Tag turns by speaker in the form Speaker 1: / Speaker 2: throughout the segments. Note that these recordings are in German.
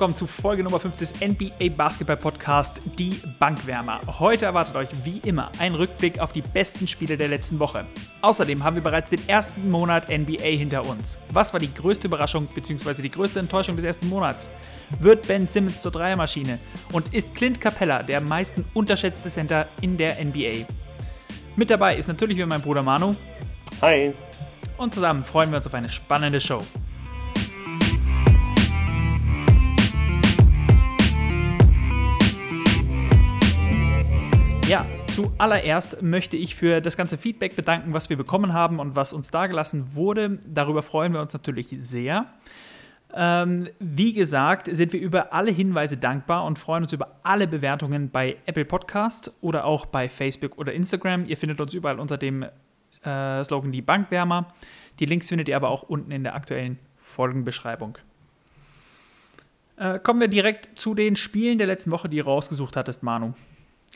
Speaker 1: Willkommen zu Folge Nummer 5 des NBA Basketball Podcast, die Bankwärmer. Heute erwartet euch wie immer ein Rückblick auf die besten Spiele der letzten Woche. Außerdem haben wir bereits den ersten Monat NBA hinter uns. Was war die größte Überraschung bzw. die größte Enttäuschung des ersten Monats? Wird Ben Simmons zur Dreiermaschine? Und ist Clint Capella der am meisten unterschätzte Center in der NBA? Mit dabei ist natürlich wieder mein Bruder Manu.
Speaker 2: Hi.
Speaker 1: Und zusammen freuen wir uns auf eine spannende Show. Ja, zuallererst möchte ich für das ganze Feedback bedanken, was wir bekommen haben und was uns dagelassen wurde. Darüber freuen wir uns natürlich sehr. Ähm, wie gesagt, sind wir über alle Hinweise dankbar und freuen uns über alle Bewertungen bei Apple Podcast oder auch bei Facebook oder Instagram. Ihr findet uns überall unter dem äh, Slogan Die Bankwärmer. Die Links findet ihr aber auch unten in der aktuellen Folgenbeschreibung. Äh, kommen wir direkt zu den Spielen der letzten Woche, die du rausgesucht hattest, Manu.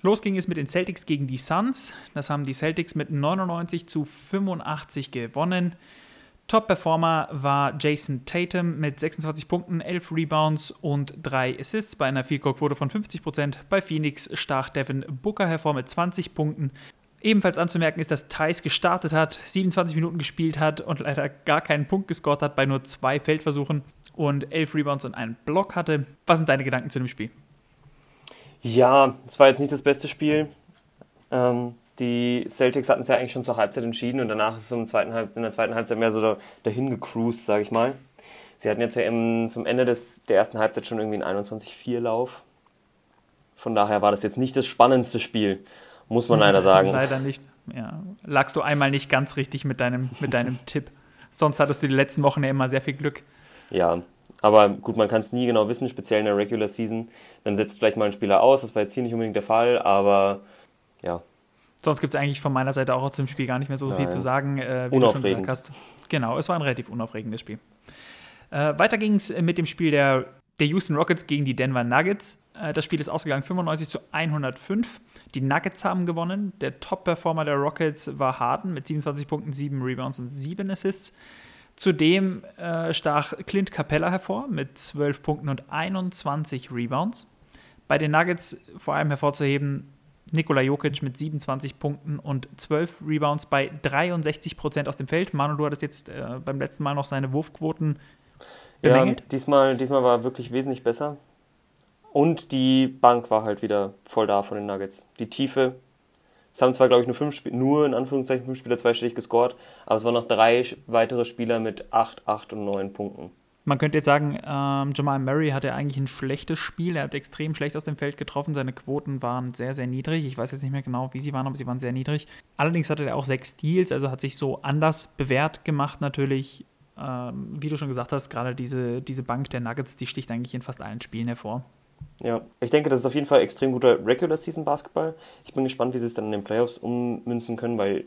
Speaker 1: Los ging es mit den Celtics gegen die Suns. Das haben die Celtics mit 99 zu 85 gewonnen. Top-Performer war Jason Tatum mit 26 Punkten, 11 Rebounds und 3 Assists bei einer Field Quote von 50%. Bei Phoenix stach Devin Booker hervor mit 20 Punkten. Ebenfalls anzumerken ist, dass Thais gestartet hat, 27 Minuten gespielt hat und leider gar keinen Punkt gescored hat bei nur zwei Feldversuchen und 11 Rebounds und einen Block hatte. Was sind deine Gedanken zu dem Spiel?
Speaker 2: Ja, es war jetzt nicht das beste Spiel. Ähm, die Celtics hatten es ja eigentlich schon zur Halbzeit entschieden und danach ist es im zweiten Halb, in der zweiten Halbzeit mehr so dahin gecruised, sage ich mal. Sie hatten jetzt ja im, zum Ende des, der ersten Halbzeit schon irgendwie einen 21-4-Lauf. Von daher war das jetzt nicht das spannendste Spiel, muss man leider sagen.
Speaker 1: Leider nicht. Ja. Lagst du einmal nicht ganz richtig mit deinem, mit deinem Tipp. Sonst hattest du die letzten Wochen ja immer sehr viel Glück.
Speaker 2: Ja, aber gut, man kann es nie genau wissen, speziell in der Regular Season. Dann setzt vielleicht mal ein Spieler aus, das war jetzt hier nicht unbedingt der Fall, aber ja.
Speaker 1: Sonst gibt es eigentlich von meiner Seite auch zum Spiel gar nicht mehr so Nein. viel zu sagen,
Speaker 2: äh, wie du schon gesagt
Speaker 1: hast. Genau, es war ein relativ unaufregendes Spiel. Äh, weiter ging es mit dem Spiel der, der Houston Rockets gegen die Denver Nuggets. Äh, das Spiel ist ausgegangen 95 zu 105. Die Nuggets haben gewonnen. Der Top-Performer der Rockets war Harden mit 27 Punkten, 7 Rebounds und 7 Assists. Zudem äh, stach Clint Capella hervor mit 12 Punkten und 21 Rebounds. Bei den Nuggets vor allem hervorzuheben Nikola Jokic mit 27 Punkten und 12 Rebounds bei 63 Prozent aus dem Feld. Manu, du hattest jetzt äh, beim letzten Mal noch seine Wurfquoten
Speaker 2: bemängelt. Ja, diesmal, diesmal war wirklich wesentlich besser. Und die Bank war halt wieder voll da von den Nuggets. Die Tiefe es haben zwar, glaube ich, nur fünf Spieler, nur in Anführungszeichen fünf Spieler zweistellig gescored, aber es waren noch drei weitere Spieler mit 8, 8 und 9 Punkten.
Speaker 1: Man könnte jetzt sagen, ähm, Jamal Murray hatte eigentlich ein schlechtes Spiel. Er hat extrem schlecht aus dem Feld getroffen. Seine Quoten waren sehr, sehr niedrig. Ich weiß jetzt nicht mehr genau, wie sie waren, aber sie waren sehr niedrig. Allerdings hatte er auch sechs Steals, also hat sich so anders bewährt gemacht natürlich. Ähm, wie du schon gesagt hast, gerade diese, diese Bank der Nuggets, die sticht eigentlich in fast allen Spielen hervor.
Speaker 2: Ja, ich denke, das ist auf jeden Fall extrem guter Regular Season Basketball. Ich bin gespannt, wie sie es dann in den Playoffs ummünzen können, weil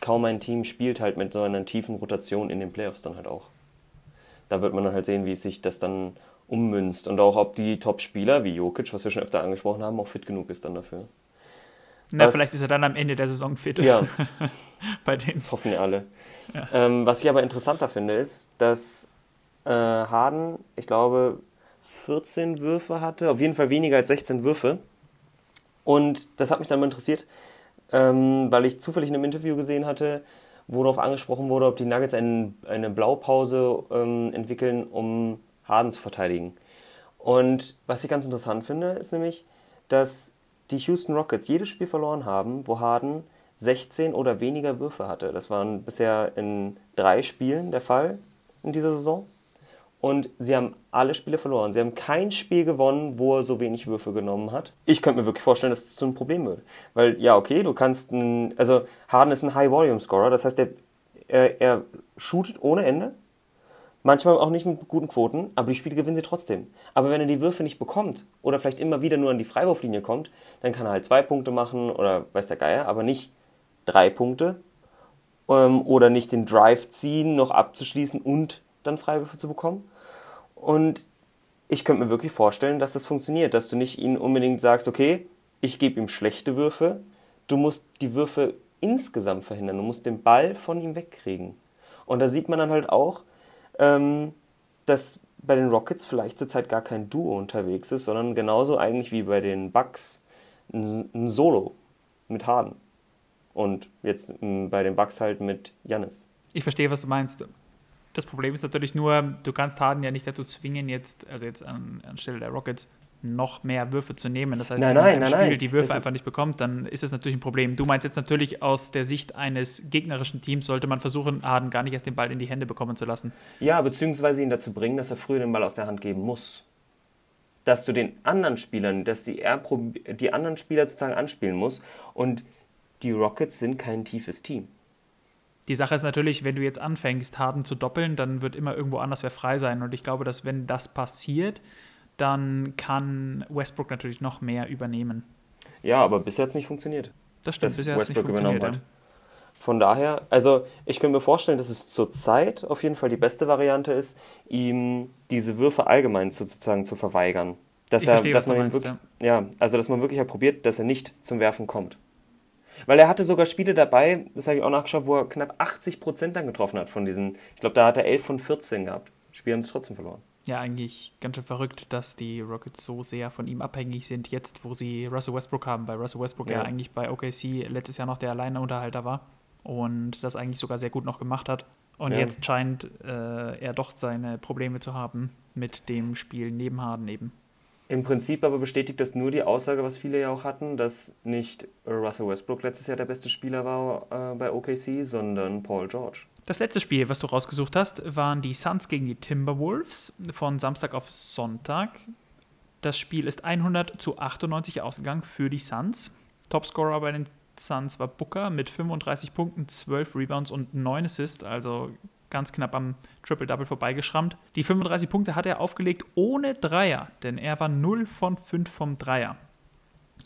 Speaker 2: kaum ein Team spielt halt mit so einer tiefen Rotation in den Playoffs dann halt auch. Da wird man dann halt sehen, wie sich das dann ummünzt und auch, ob die Top-Spieler wie Jokic, was wir schon öfter angesprochen haben, auch fit genug ist dann dafür.
Speaker 1: Na, was, vielleicht ist er dann am Ende der Saison fit.
Speaker 2: Ja. Bei denen. Das hoffen wir alle. Ja. Ähm, was ich aber interessanter finde, ist, dass äh, Harden, ich glaube, 14 Würfe hatte, auf jeden Fall weniger als 16 Würfe. Und das hat mich dann mal interessiert, ähm, weil ich zufällig in einem Interview gesehen hatte, wo darauf angesprochen wurde, ob die Nuggets ein, eine Blaupause ähm, entwickeln, um Harden zu verteidigen. Und was ich ganz interessant finde, ist nämlich, dass die Houston Rockets jedes Spiel verloren haben, wo Harden 16 oder weniger Würfe hatte. Das waren bisher in drei Spielen der Fall in dieser Saison und sie haben alle Spiele verloren. Sie haben kein Spiel gewonnen, wo er so wenig Würfe genommen hat. Ich könnte mir wirklich vorstellen, dass es zu einem Problem wird. Weil, ja, okay, du kannst ein, also Harden ist ein High-Volume-Scorer, das heißt, er, er, er shootet ohne Ende. Manchmal auch nicht mit guten Quoten, aber die Spiele gewinnen sie trotzdem. Aber wenn er die Würfe nicht bekommt oder vielleicht immer wieder nur an die Freiwurflinie kommt, dann kann er halt zwei Punkte machen oder weiß der Geier, aber nicht drei Punkte ähm, oder nicht den Drive ziehen, noch abzuschließen und dann Freiwürfe zu bekommen. Und ich könnte mir wirklich vorstellen, dass das funktioniert, dass du nicht ihn unbedingt sagst, okay, ich gebe ihm schlechte Würfe, du musst die Würfe insgesamt verhindern, du musst den Ball von ihm wegkriegen. Und da sieht man dann halt auch, ähm, dass bei den Rockets vielleicht zurzeit gar kein Duo unterwegs ist, sondern genauso eigentlich wie bei den Bucks ein, ein Solo mit Harden. Und jetzt bei den Bucks halt mit Jannis.
Speaker 1: Ich verstehe, was du meinst. Das Problem ist natürlich nur, du kannst Harden ja nicht dazu zwingen, jetzt, also jetzt an, anstelle der Rockets, noch mehr Würfe zu nehmen. Das heißt,
Speaker 2: nein, wenn
Speaker 1: nein,
Speaker 2: ein
Speaker 1: Spiel
Speaker 2: nein,
Speaker 1: die Würfe einfach nicht bekommt, dann ist es natürlich ein Problem. Du meinst jetzt natürlich aus der Sicht eines gegnerischen Teams sollte man versuchen, Harden gar nicht erst den Ball in die Hände bekommen zu lassen.
Speaker 2: Ja, beziehungsweise ihn dazu bringen, dass er früher den Ball aus der Hand geben muss. Dass du den anderen Spielern, dass die, er die anderen Spieler sozusagen anspielen muss. Und die Rockets sind kein tiefes Team.
Speaker 1: Die Sache ist natürlich, wenn du jetzt anfängst, Harden zu doppeln, dann wird immer irgendwo anders wer frei sein. Und ich glaube, dass wenn das passiert, dann kann Westbrook natürlich noch mehr übernehmen.
Speaker 2: Ja, aber bisher hat es nicht funktioniert.
Speaker 1: Das stimmt, bisher hat es nicht funktioniert. Hat.
Speaker 2: Von daher, also ich könnte mir vorstellen, dass es zurzeit auf jeden Fall die beste Variante ist, ihm diese Würfe allgemein sozusagen zu verweigern. Dass
Speaker 1: ich
Speaker 2: er,
Speaker 1: verstehe,
Speaker 2: dass man
Speaker 1: meinst,
Speaker 2: wirklich, ja. ja, also dass man wirklich halt probiert, dass er nicht zum Werfen kommt. Weil er hatte sogar Spiele dabei, das habe ich auch nachgeschaut, wo er knapp 80 Prozent dann getroffen hat von diesen, ich glaube, da hat er 11 von 14 gehabt. Spiel haben es trotzdem verloren
Speaker 1: ja eigentlich ganz schön verrückt, dass die Rockets so sehr von ihm abhängig sind, jetzt wo sie Russell Westbrook haben, weil Russell Westbrook ja, ja eigentlich bei OKC letztes Jahr noch der Alleinunterhalter war und das eigentlich sogar sehr gut noch gemacht hat. Und ja. jetzt scheint äh, er doch seine Probleme zu haben mit dem Spiel neben Harden eben.
Speaker 2: Im Prinzip aber bestätigt das nur die Aussage, was viele ja auch hatten, dass nicht Russell Westbrook letztes Jahr der beste Spieler war äh, bei OKC, sondern Paul George.
Speaker 1: Das letzte Spiel, was du rausgesucht hast, waren die Suns gegen die Timberwolves von Samstag auf Sonntag. Das Spiel ist 100 zu 98 ausgegangen für die Suns. Topscorer bei den Suns war Booker mit 35 Punkten, 12 Rebounds und 9 Assists, also ganz knapp am Triple-Double vorbeigeschrammt. Die 35 Punkte hat er aufgelegt ohne Dreier, denn er war 0 von 5 vom Dreier.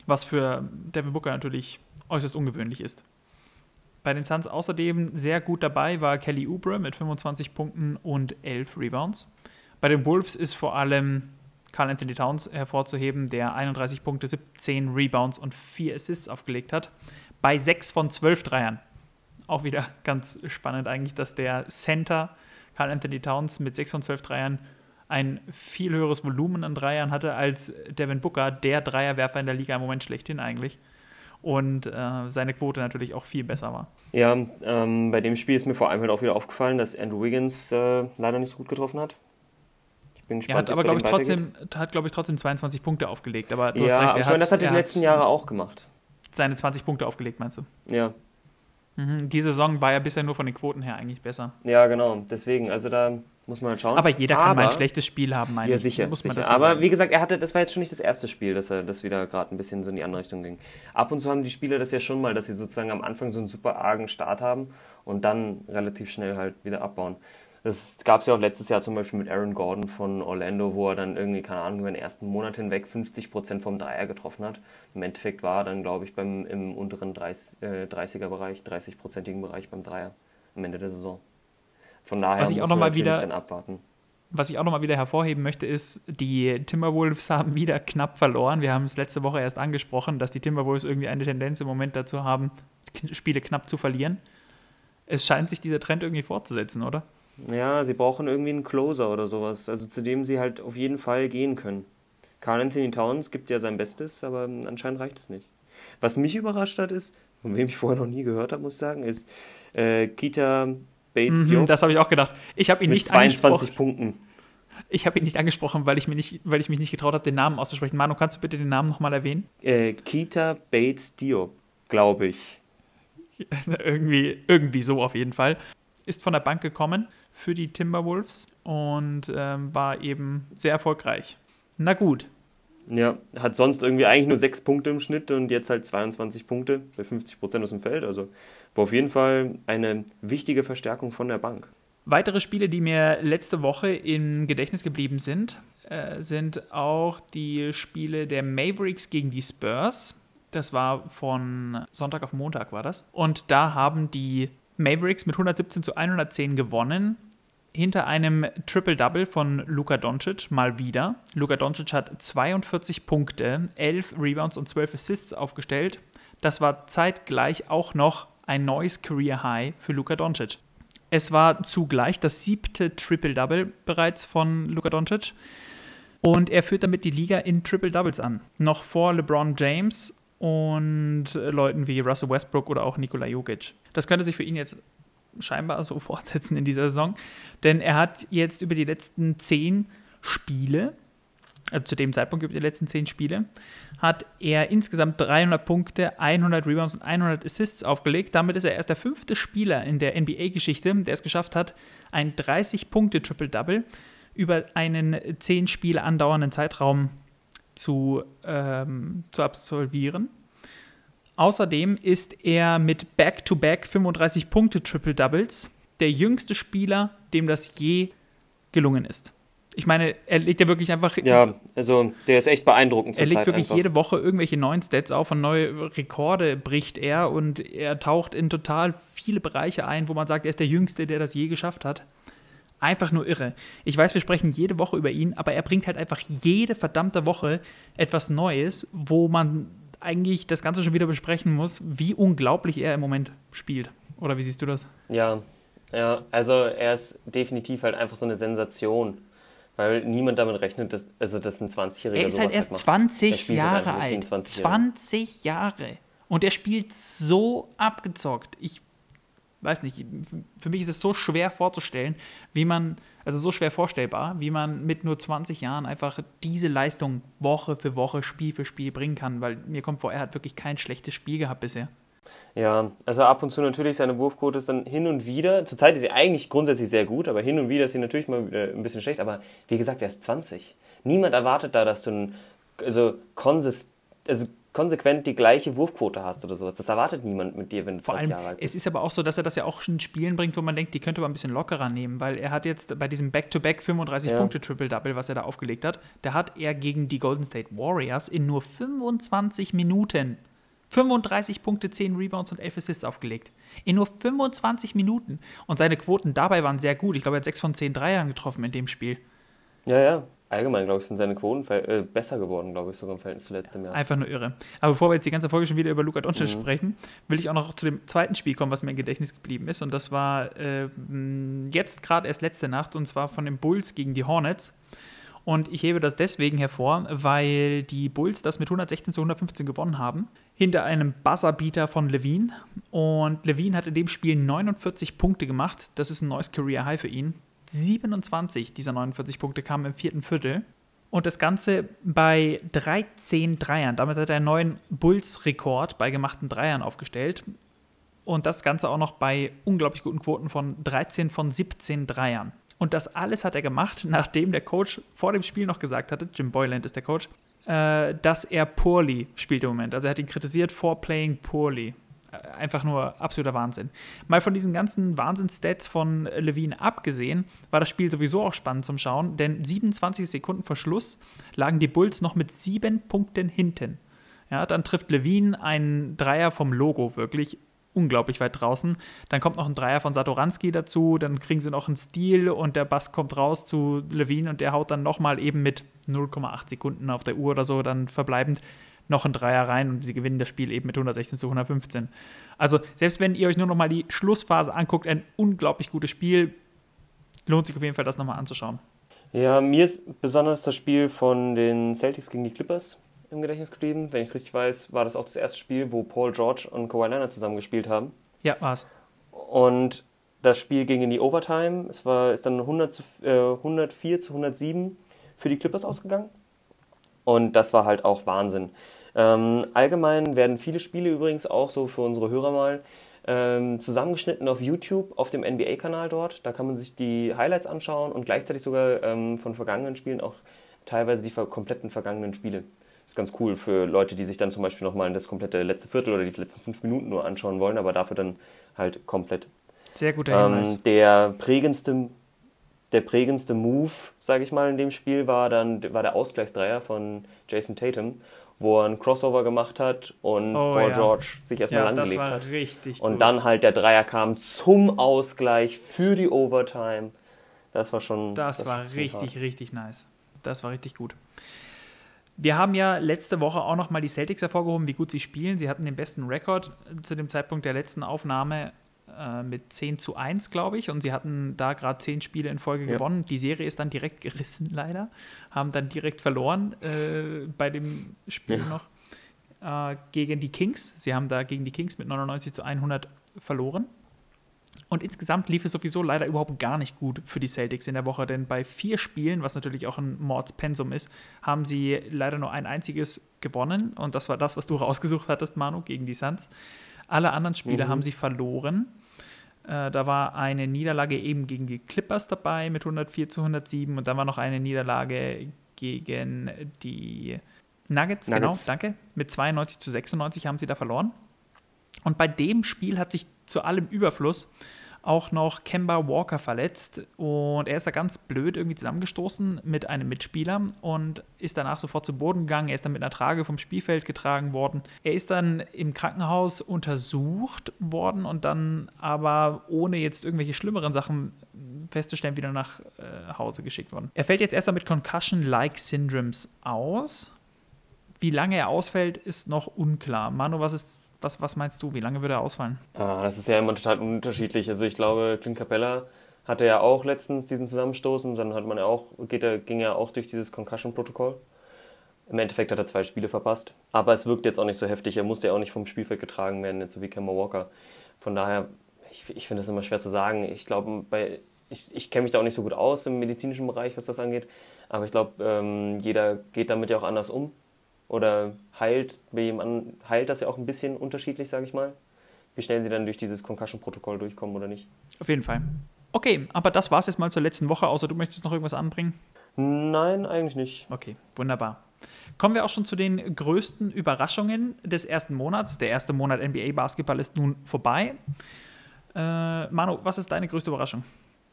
Speaker 1: Was für Devin Booker natürlich äußerst ungewöhnlich ist. Bei den Suns außerdem sehr gut dabei war Kelly Oubre mit 25 Punkten und 11 Rebounds. Bei den Wolves ist vor allem Carl Anthony Towns hervorzuheben, der 31 Punkte, 17 Rebounds und 4 Assists aufgelegt hat. Bei 6 von 12 Dreiern. Auch wieder ganz spannend eigentlich, dass der Center Carl Anthony Towns mit 6 von 12 Dreiern ein viel höheres Volumen an Dreiern hatte als Devin Booker, der Dreierwerfer in der Liga im Moment schlechthin eigentlich und äh, seine Quote natürlich auch viel besser war.
Speaker 2: Ja, ähm, bei dem Spiel ist mir vor allem halt auch wieder aufgefallen, dass Andrew Wiggins äh, leider nicht so gut getroffen hat.
Speaker 1: Ich bin gespannt, er hat aber, glaube ich, trotzdem, hat, glaube ich, trotzdem 22 Punkte aufgelegt. Aber
Speaker 2: du ja, hast recht, er ich meine, das hat er die letzten Jahre auch gemacht.
Speaker 1: Seine 20 Punkte aufgelegt, meinst du?
Speaker 2: Ja.
Speaker 1: Mhm, die Saison war ja bisher nur von den Quoten her eigentlich besser.
Speaker 2: Ja, genau. Deswegen, also da muss man halt schauen.
Speaker 1: Aber jeder kann Aber, mal ein schlechtes Spiel haben, meine
Speaker 2: Ja, sicher. Muss man sicher. Aber sagen. wie gesagt, er hatte, das war jetzt schon nicht das erste Spiel, dass er das wieder gerade ein bisschen so in die andere Richtung ging. Ab und zu haben die Spieler das ja schon mal, dass sie sozusagen am Anfang so einen super argen Start haben und dann relativ schnell halt wieder abbauen. Das gab es ja auch letztes Jahr zum Beispiel mit Aaron Gordon von Orlando, wo er dann irgendwie, keine Ahnung, über den ersten Monat hinweg 50% vom Dreier getroffen hat. Im Endeffekt war er dann, glaube ich, beim, im unteren 30, äh, 30er-Bereich, 30-prozentigen Bereich beim Dreier am Ende der Saison. Von daher
Speaker 1: was ich auch noch mal wieder,
Speaker 2: dann abwarten.
Speaker 1: Was ich auch nochmal wieder hervorheben möchte, ist, die Timberwolves haben wieder knapp verloren. Wir haben es letzte Woche erst angesprochen, dass die Timberwolves irgendwie eine Tendenz im Moment dazu haben, Spiele knapp zu verlieren. Es scheint sich dieser Trend irgendwie fortzusetzen, oder?
Speaker 2: Ja, sie brauchen irgendwie einen Closer oder sowas, also zu dem sie halt auf jeden Fall gehen können. Carl Anthony Towns gibt ja sein Bestes, aber anscheinend reicht es nicht. Was mich überrascht hat, ist, von wem ich vorher noch nie gehört habe, muss ich sagen, ist äh, Kita
Speaker 1: Bates mhm, Diop. Das habe ich auch gedacht. Ich habe ihn
Speaker 2: mit
Speaker 1: nicht
Speaker 2: 22 Punkten.
Speaker 1: Ich habe ihn nicht angesprochen, weil ich, mir nicht, weil ich mich nicht getraut habe, den Namen auszusprechen. Manu, kannst du bitte den Namen nochmal erwähnen?
Speaker 2: Äh, Kita Bates Diop, glaube ich.
Speaker 1: irgendwie, irgendwie so auf jeden Fall. Ist von der Bank gekommen für die Timberwolves und ähm, war eben sehr erfolgreich. Na gut.
Speaker 2: Ja, hat sonst irgendwie eigentlich nur sechs Punkte im Schnitt und jetzt halt 22 Punkte bei 50 Prozent aus dem Feld. Also war auf jeden Fall eine wichtige Verstärkung von der Bank.
Speaker 1: Weitere Spiele, die mir letzte Woche im Gedächtnis geblieben sind, äh, sind auch die Spiele der Mavericks gegen die Spurs. Das war von Sonntag auf Montag, war das. Und da haben die Mavericks mit 117 zu 110 gewonnen. Hinter einem Triple-Double von Luka Doncic mal wieder. Luka Doncic hat 42 Punkte, 11 Rebounds und 12 Assists aufgestellt. Das war zeitgleich auch noch ein neues Career High für Luka Doncic. Es war zugleich das siebte Triple-Double bereits von Luka Doncic. Und er führt damit die Liga in Triple-Doubles an. Noch vor LeBron James und Leuten wie Russell Westbrook oder auch Nikola Jokic. Das könnte sich für ihn jetzt scheinbar so fortsetzen in dieser Saison, denn er hat jetzt über die letzten zehn Spiele, also zu dem Zeitpunkt über die letzten zehn Spiele, hat er insgesamt 300 Punkte, 100 Rebounds und 100 Assists aufgelegt. Damit ist er erst der fünfte Spieler in der NBA-Geschichte, der es geschafft hat, ein 30-Punkte-Triple-Double über einen 10 Spiele andauernden Zeitraum zu, ähm, zu absolvieren. Außerdem ist er mit Back-to-Back 35 Punkte Triple Doubles der jüngste Spieler, dem das je gelungen ist. Ich meine, er legt ja wirklich einfach.
Speaker 2: Ja, also der ist echt beeindruckend.
Speaker 1: Er legt Zeit wirklich einfach. jede Woche irgendwelche neuen Stats auf und neue Rekorde bricht er und er taucht in total viele Bereiche ein, wo man sagt, er ist der Jüngste, der das je geschafft hat. Einfach nur irre. Ich weiß, wir sprechen jede Woche über ihn, aber er bringt halt einfach jede verdammte Woche etwas Neues, wo man eigentlich das Ganze schon wieder besprechen muss, wie unglaublich er im Moment spielt. Oder wie siehst du das?
Speaker 2: Ja, ja, also er ist definitiv halt einfach so eine Sensation. Weil niemand damit rechnet, dass, also dass ein 20-Jähriger.
Speaker 1: Er ist halt erst 20 Jahre alt. 20, 20 Jahre. Und er spielt so abgezockt. Ich weiß nicht, für mich ist es so schwer vorzustellen, wie man, also so schwer vorstellbar, wie man mit nur 20 Jahren einfach diese Leistung Woche für Woche, Spiel für Spiel bringen kann, weil mir kommt vor, er hat wirklich kein schlechtes Spiel gehabt bisher.
Speaker 2: Ja, also ab und zu natürlich seine Wurfquote ist dann hin und wieder. Zurzeit ist sie eigentlich grundsätzlich sehr gut, aber hin und wieder ist sie natürlich mal ein bisschen schlecht. Aber wie gesagt, er ist 20. Niemand erwartet da, dass du ein, also, konsist, also konsequent die gleiche Wurfquote hast oder sowas. Das erwartet niemand mit dir, wenn du 20 allem, Jahre alt
Speaker 1: bist. Es ist aber auch so, dass er das ja auch in Spielen bringt, wo man denkt, die könnte man ein bisschen lockerer nehmen, weil er hat jetzt bei diesem Back-to-Back 35 ja. Punkte Triple-Double, was er da aufgelegt hat, da hat er gegen die Golden State Warriors in nur 25 Minuten 35 Punkte, 10 Rebounds und 11 Assists aufgelegt. In nur 25 Minuten. Und seine Quoten dabei waren sehr gut. Ich glaube, er hat 6 von 10 Dreiern getroffen in dem Spiel.
Speaker 2: Ja, ja allgemein, glaube ich, sind seine Quoten äh, besser geworden, glaube ich, sogar im Verhältnis zu letztem Jahr.
Speaker 1: Einfach nur irre. Aber bevor wir jetzt die ganze Folge schon wieder über Luka Doncic mhm. sprechen, will ich auch noch zu dem zweiten Spiel kommen, was mir im Gedächtnis geblieben ist. Und das war äh, jetzt gerade erst letzte Nacht, und zwar von den Bulls gegen die Hornets. Und ich hebe das deswegen hervor, weil die Bulls das mit 116 zu 115 gewonnen haben. Hinter einem Buzzerbeater von Levine. Und Levine hat in dem Spiel 49 Punkte gemacht. Das ist ein neues Career High für ihn. 27 dieser 49 Punkte kamen im vierten Viertel. Und das Ganze bei 13 Dreiern. Damit hat er einen neuen Bulls-Rekord bei gemachten Dreiern aufgestellt. Und das Ganze auch noch bei unglaublich guten Quoten von 13 von 17 Dreiern. Und das alles hat er gemacht, nachdem der Coach vor dem Spiel noch gesagt hatte, Jim Boyland ist der Coach, äh, dass er poorly spielt im Moment. Also er hat ihn kritisiert for playing poorly einfach nur absoluter Wahnsinn. Mal von diesen ganzen Wahnsinns-Stats von Levine abgesehen, war das Spiel sowieso auch spannend zum Schauen, denn 27 Sekunden vor Schluss lagen die Bulls noch mit sieben Punkten hinten. Ja, dann trifft Levine einen Dreier vom Logo, wirklich unglaublich weit draußen. Dann kommt noch ein Dreier von Satoranski dazu, dann kriegen sie noch einen Stil und der Bass kommt raus zu Levine und der haut dann nochmal eben mit 0,8 Sekunden auf der Uhr oder so dann verbleibend noch ein Dreier rein und sie gewinnen das Spiel eben mit 116 zu 115. Also selbst wenn ihr euch nur noch mal die Schlussphase anguckt, ein unglaublich gutes Spiel, lohnt sich auf jeden Fall das nochmal anzuschauen.
Speaker 2: Ja, mir ist besonders das Spiel von den Celtics gegen die Clippers im Gedächtnis geblieben. Wenn ich es richtig weiß, war das auch das erste Spiel, wo Paul George und Kawhi Leonard zusammen gespielt haben.
Speaker 1: Ja, war's.
Speaker 2: Und das Spiel ging in die Overtime. Es war, ist dann 100 zu, äh, 104 zu 107 für die Clippers ausgegangen. Und das war halt auch Wahnsinn. Ähm, allgemein werden viele Spiele übrigens auch so für unsere Hörer mal ähm, zusammengeschnitten auf YouTube, auf dem NBA-Kanal dort. Da kann man sich die Highlights anschauen und gleichzeitig sogar ähm, von vergangenen Spielen auch teilweise die kompletten vergangenen Spiele. Das ist ganz cool für Leute, die sich dann zum Beispiel nochmal das komplette letzte Viertel oder die letzten fünf Minuten nur anschauen wollen, aber dafür dann halt komplett.
Speaker 1: Sehr guter Hinweis.
Speaker 2: Ähm, der prägendste der prägendste Move, sage ich mal, in dem Spiel war dann war der Ausgleichsdreier von Jason Tatum, wo er einen Crossover gemacht hat und oh, Paul ja. George sich erstmal ja, angelegt hat.
Speaker 1: Das war richtig
Speaker 2: Und gut. dann halt der Dreier kam zum Ausgleich für die Overtime. Das war schon.
Speaker 1: Das, das war richtig, hart. richtig nice. Das war richtig gut. Wir haben ja letzte Woche auch noch mal die Celtics hervorgehoben, wie gut sie spielen. Sie hatten den besten Rekord zu dem Zeitpunkt der letzten Aufnahme äh, mit 10 zu 1, glaube ich. Und sie hatten da gerade 10 Spiele in Folge ja. gewonnen. Die Serie ist dann direkt gerissen, leider. Haben dann direkt verloren äh, bei dem Spiel ja. noch äh, gegen die Kings. Sie haben da gegen die Kings mit 99 zu 100 verloren. Und insgesamt lief es sowieso leider überhaupt gar nicht gut für die Celtics in der Woche, denn bei vier Spielen, was natürlich auch ein Mordspensum ist, haben sie leider nur ein einziges gewonnen. Und das war das, was du rausgesucht hattest, Manu, gegen die Suns. Alle anderen Spiele mhm. haben sie verloren. Äh, da war eine Niederlage eben gegen die Clippers dabei mit 104 zu 107 und dann war noch eine Niederlage gegen die Nuggets, Nuggets. genau, danke. Mit 92 zu 96 haben sie da verloren. Und bei dem Spiel hat sich zu allem Überfluss auch noch Kemba Walker verletzt und er ist da ganz blöd irgendwie zusammengestoßen mit einem Mitspieler und ist danach sofort zu Boden gegangen. Er ist dann mit einer Trage vom Spielfeld getragen worden. Er ist dann im Krankenhaus untersucht worden und dann aber ohne jetzt irgendwelche schlimmeren Sachen festzustellen wieder nach äh, Hause geschickt worden. Er fällt jetzt erst mit Concussion-like Syndromes aus. Wie lange er ausfällt, ist noch unklar. Manu, was ist was, was meinst du? Wie lange würde er ausfallen?
Speaker 2: Ah, das ist ja immer total unterschiedlich. Also ich glaube, Clint Capella hatte ja auch letztens diesen Zusammenstoß und dann hat man ja auch, er, ging er auch durch dieses Concussion-Protokoll. Im Endeffekt hat er zwei Spiele verpasst. Aber es wirkt jetzt auch nicht so heftig. Er musste ja auch nicht vom Spielfeld getragen werden, jetzt so wie Kemba Walker. Von daher, ich, ich finde das immer schwer zu sagen. Ich glaube, ich, ich kenne mich da auch nicht so gut aus im medizinischen Bereich, was das angeht. Aber ich glaube, ähm, jeder geht damit ja auch anders um oder heilt, bei jemandem heilt das ja auch ein bisschen unterschiedlich, sage ich mal. Wie schnell sie dann durch dieses Concussion-Protokoll durchkommen oder nicht.
Speaker 1: Auf jeden Fall. Okay, aber das war es jetzt mal zur letzten Woche, außer du möchtest noch irgendwas anbringen?
Speaker 2: Nein, eigentlich nicht.
Speaker 1: Okay, wunderbar. Kommen wir auch schon zu den größten Überraschungen des ersten Monats. Der erste Monat NBA-Basketball ist nun vorbei. Äh, Manu, was ist deine größte Überraschung?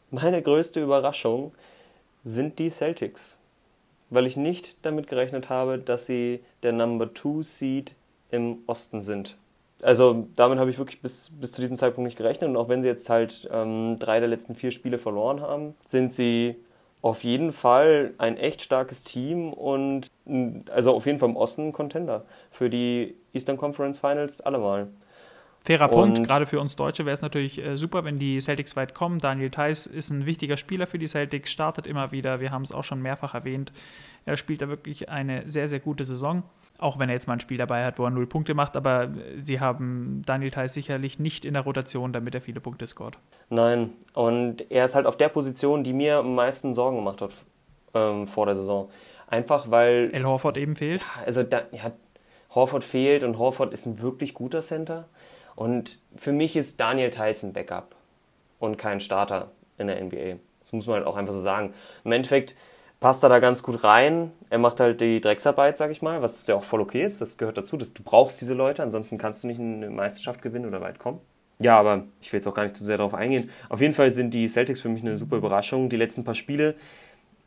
Speaker 2: Meine größte Überraschung sind die Celtics weil ich nicht damit gerechnet habe, dass sie der Number Two Seed im Osten sind. Also damit habe ich wirklich bis, bis zu diesem Zeitpunkt nicht gerechnet. Und auch wenn sie jetzt halt ähm, drei der letzten vier Spiele verloren haben, sind sie auf jeden Fall ein echt starkes Team und also auf jeden Fall im Osten ein Contender für die Eastern Conference Finals allemal.
Speaker 1: Fairer Punkt, gerade für uns Deutsche wäre es natürlich äh, super, wenn die Celtics weit kommen. Daniel Theiss ist ein wichtiger Spieler für die Celtics, startet immer wieder, wir haben es auch schon mehrfach erwähnt. Er spielt da wirklich eine sehr, sehr gute Saison. Auch wenn er jetzt mal ein Spiel dabei hat, wo er null Punkte macht, aber sie haben Daniel Theiss sicherlich nicht in der Rotation, damit er viele Punkte scoret.
Speaker 2: Nein, und er ist halt auf der Position, die mir am meisten Sorgen gemacht hat ähm, vor der Saison. Einfach weil.
Speaker 1: El Horford eben fehlt?
Speaker 2: Also, da, ja, Horford fehlt und Horford ist ein wirklich guter Center. Und für mich ist Daniel Tyson Backup und kein Starter in der NBA. Das muss man halt auch einfach so sagen. Im Endeffekt passt er da ganz gut rein. Er macht halt die Drecksarbeit, sag ich mal, was ja auch voll okay ist. Das gehört dazu, dass du brauchst diese Leute, ansonsten kannst du nicht eine Meisterschaft gewinnen oder weit kommen. Ja, aber ich will jetzt auch gar nicht zu sehr darauf eingehen. Auf jeden Fall sind die Celtics für mich eine super Überraschung. Die letzten paar Spiele,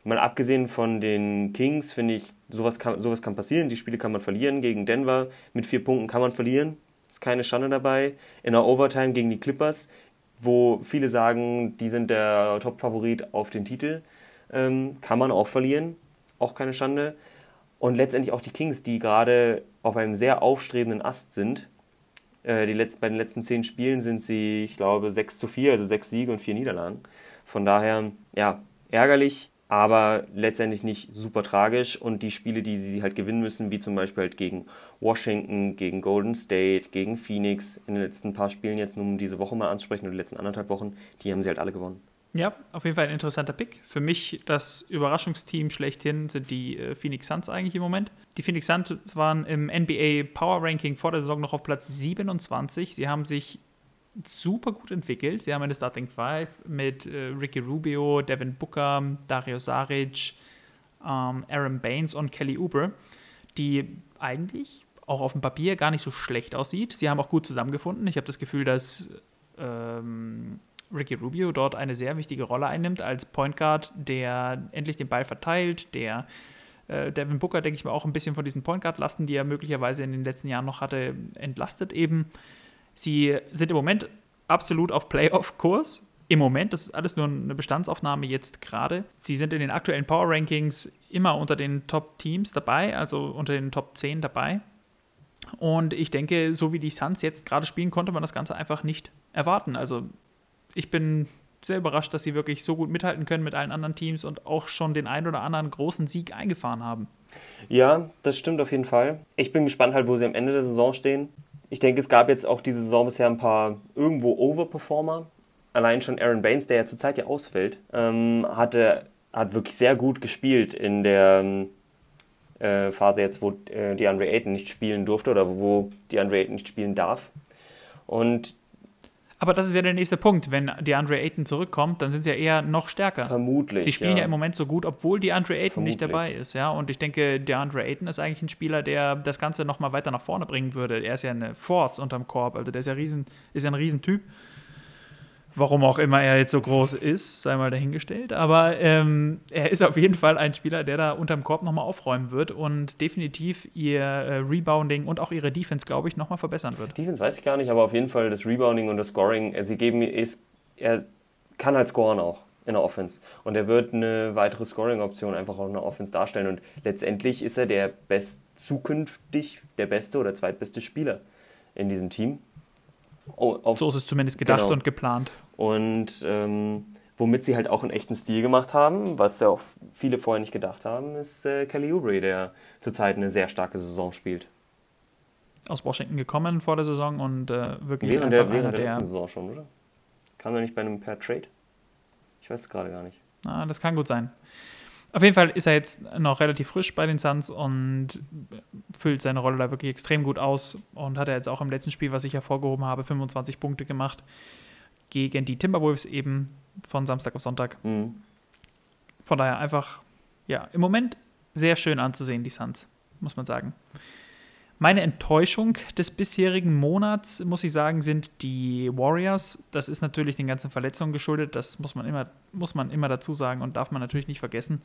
Speaker 2: mal abgesehen von den Kings, finde ich, sowas kann, sowas kann passieren. Die Spiele kann man verlieren. Gegen Denver mit vier Punkten kann man verlieren ist keine Schande dabei. In der Overtime gegen die Clippers, wo viele sagen, die sind der Top-Favorit auf den Titel, ähm, kann man auch verlieren. Auch keine Schande. Und letztendlich auch die Kings, die gerade auf einem sehr aufstrebenden Ast sind. Äh, die letzten, bei den letzten zehn Spielen sind sie, ich glaube, 6 zu 4, also sechs Siege und vier Niederlagen. Von daher, ja, ärgerlich aber letztendlich nicht super tragisch. Und die Spiele, die sie halt gewinnen müssen, wie zum Beispiel halt gegen Washington, gegen Golden State, gegen Phoenix, in den letzten paar Spielen jetzt, nur um diese Woche mal anzusprechen, oder die letzten anderthalb Wochen, die haben sie halt alle gewonnen.
Speaker 1: Ja, auf jeden Fall ein interessanter Pick. Für mich das Überraschungsteam schlechthin sind die äh, Phoenix Suns eigentlich im Moment. Die Phoenix Suns waren im NBA Power Ranking vor der Saison noch auf Platz 27. Sie haben sich super gut entwickelt. Sie haben eine Starting Five mit äh, Ricky Rubio, Devin Booker, Dario Saric, ähm, Aaron Baines und Kelly Oubre, die eigentlich auch auf dem Papier gar nicht so schlecht aussieht. Sie haben auch gut zusammengefunden. Ich habe das Gefühl, dass ähm, Ricky Rubio dort eine sehr wichtige Rolle einnimmt als Point Guard, der endlich den Ball verteilt, der äh, Devin Booker, denke ich mal, auch ein bisschen von diesen Point Guard-Lasten, die er möglicherweise in den letzten Jahren noch hatte, entlastet eben. Sie sind im Moment absolut auf Playoff-Kurs. Im Moment, das ist alles nur eine Bestandsaufnahme jetzt gerade. Sie sind in den aktuellen Power Rankings immer unter den Top-Teams dabei, also unter den Top 10 dabei. Und ich denke, so wie die Suns jetzt gerade spielen, konnte man das Ganze einfach nicht erwarten. Also ich bin sehr überrascht, dass sie wirklich so gut mithalten können mit allen anderen Teams und auch schon den ein oder anderen großen Sieg eingefahren haben.
Speaker 2: Ja, das stimmt auf jeden Fall. Ich bin gespannt halt, wo sie am Ende der Saison stehen. Ich denke, es gab jetzt auch diese Saison bisher ein paar irgendwo Overperformer. Allein schon Aaron Baines, der ja zurzeit ja ausfällt, ähm, hatte, hat wirklich sehr gut gespielt in der äh, Phase jetzt, wo äh, DeAndre Ayton nicht spielen durfte oder wo DeAndre Ayton nicht spielen darf. Und
Speaker 1: aber das ist ja der nächste Punkt. Wenn DeAndre Ayton zurückkommt, dann sind sie ja eher noch stärker.
Speaker 2: Vermutlich.
Speaker 1: Sie spielen ja, ja im Moment so gut, obwohl DeAndre Ayton Vermutlich. nicht dabei ist. Ja? Und ich denke, DeAndre Ayton ist eigentlich ein Spieler, der das Ganze noch mal weiter nach vorne bringen würde. Er ist ja eine Force unterm Korb. Also der ist ja, riesen, ist ja ein Riesentyp. Warum auch immer er jetzt so groß ist, sei mal dahingestellt. Aber ähm, er ist auf jeden Fall ein Spieler, der da unterm Korb nochmal aufräumen wird und definitiv ihr äh, Rebounding und auch ihre Defense, glaube ich, nochmal verbessern wird.
Speaker 2: Defense weiß ich gar nicht, aber auf jeden Fall das Rebounding und das Scoring, sie geben ist, er kann halt scoren auch in der Offense. Und er wird eine weitere Scoring-Option einfach auch in der Offense darstellen. Und letztendlich ist er der best, zukünftig der beste oder zweitbeste Spieler in diesem Team.
Speaker 1: Oh, so ist es zumindest gedacht genau. und geplant.
Speaker 2: Und ähm, womit sie halt auch einen echten Stil gemacht haben, was ja auch viele vorher nicht gedacht haben, ist äh, Kelly Oubre, der zurzeit eine sehr starke Saison spielt.
Speaker 1: Aus Washington gekommen vor der Saison und äh, wirklich
Speaker 2: während der, während der, der letzten Saison schon, oder? Kam er nicht bei einem Per Trade? Ich weiß es gerade gar nicht.
Speaker 1: Ah, das kann gut sein. Auf jeden Fall ist er jetzt noch relativ frisch bei den Suns und füllt seine Rolle da wirklich extrem gut aus und hat er jetzt auch im letzten Spiel, was ich hervorgehoben habe, 25 Punkte gemacht gegen die Timberwolves eben von Samstag auf Sonntag. Mhm. Von daher einfach, ja, im Moment sehr schön anzusehen, die Suns, muss man sagen. Meine Enttäuschung des bisherigen Monats, muss ich sagen, sind die Warriors. Das ist natürlich den ganzen Verletzungen geschuldet. Das muss man immer, muss man immer dazu sagen und darf man natürlich nicht vergessen.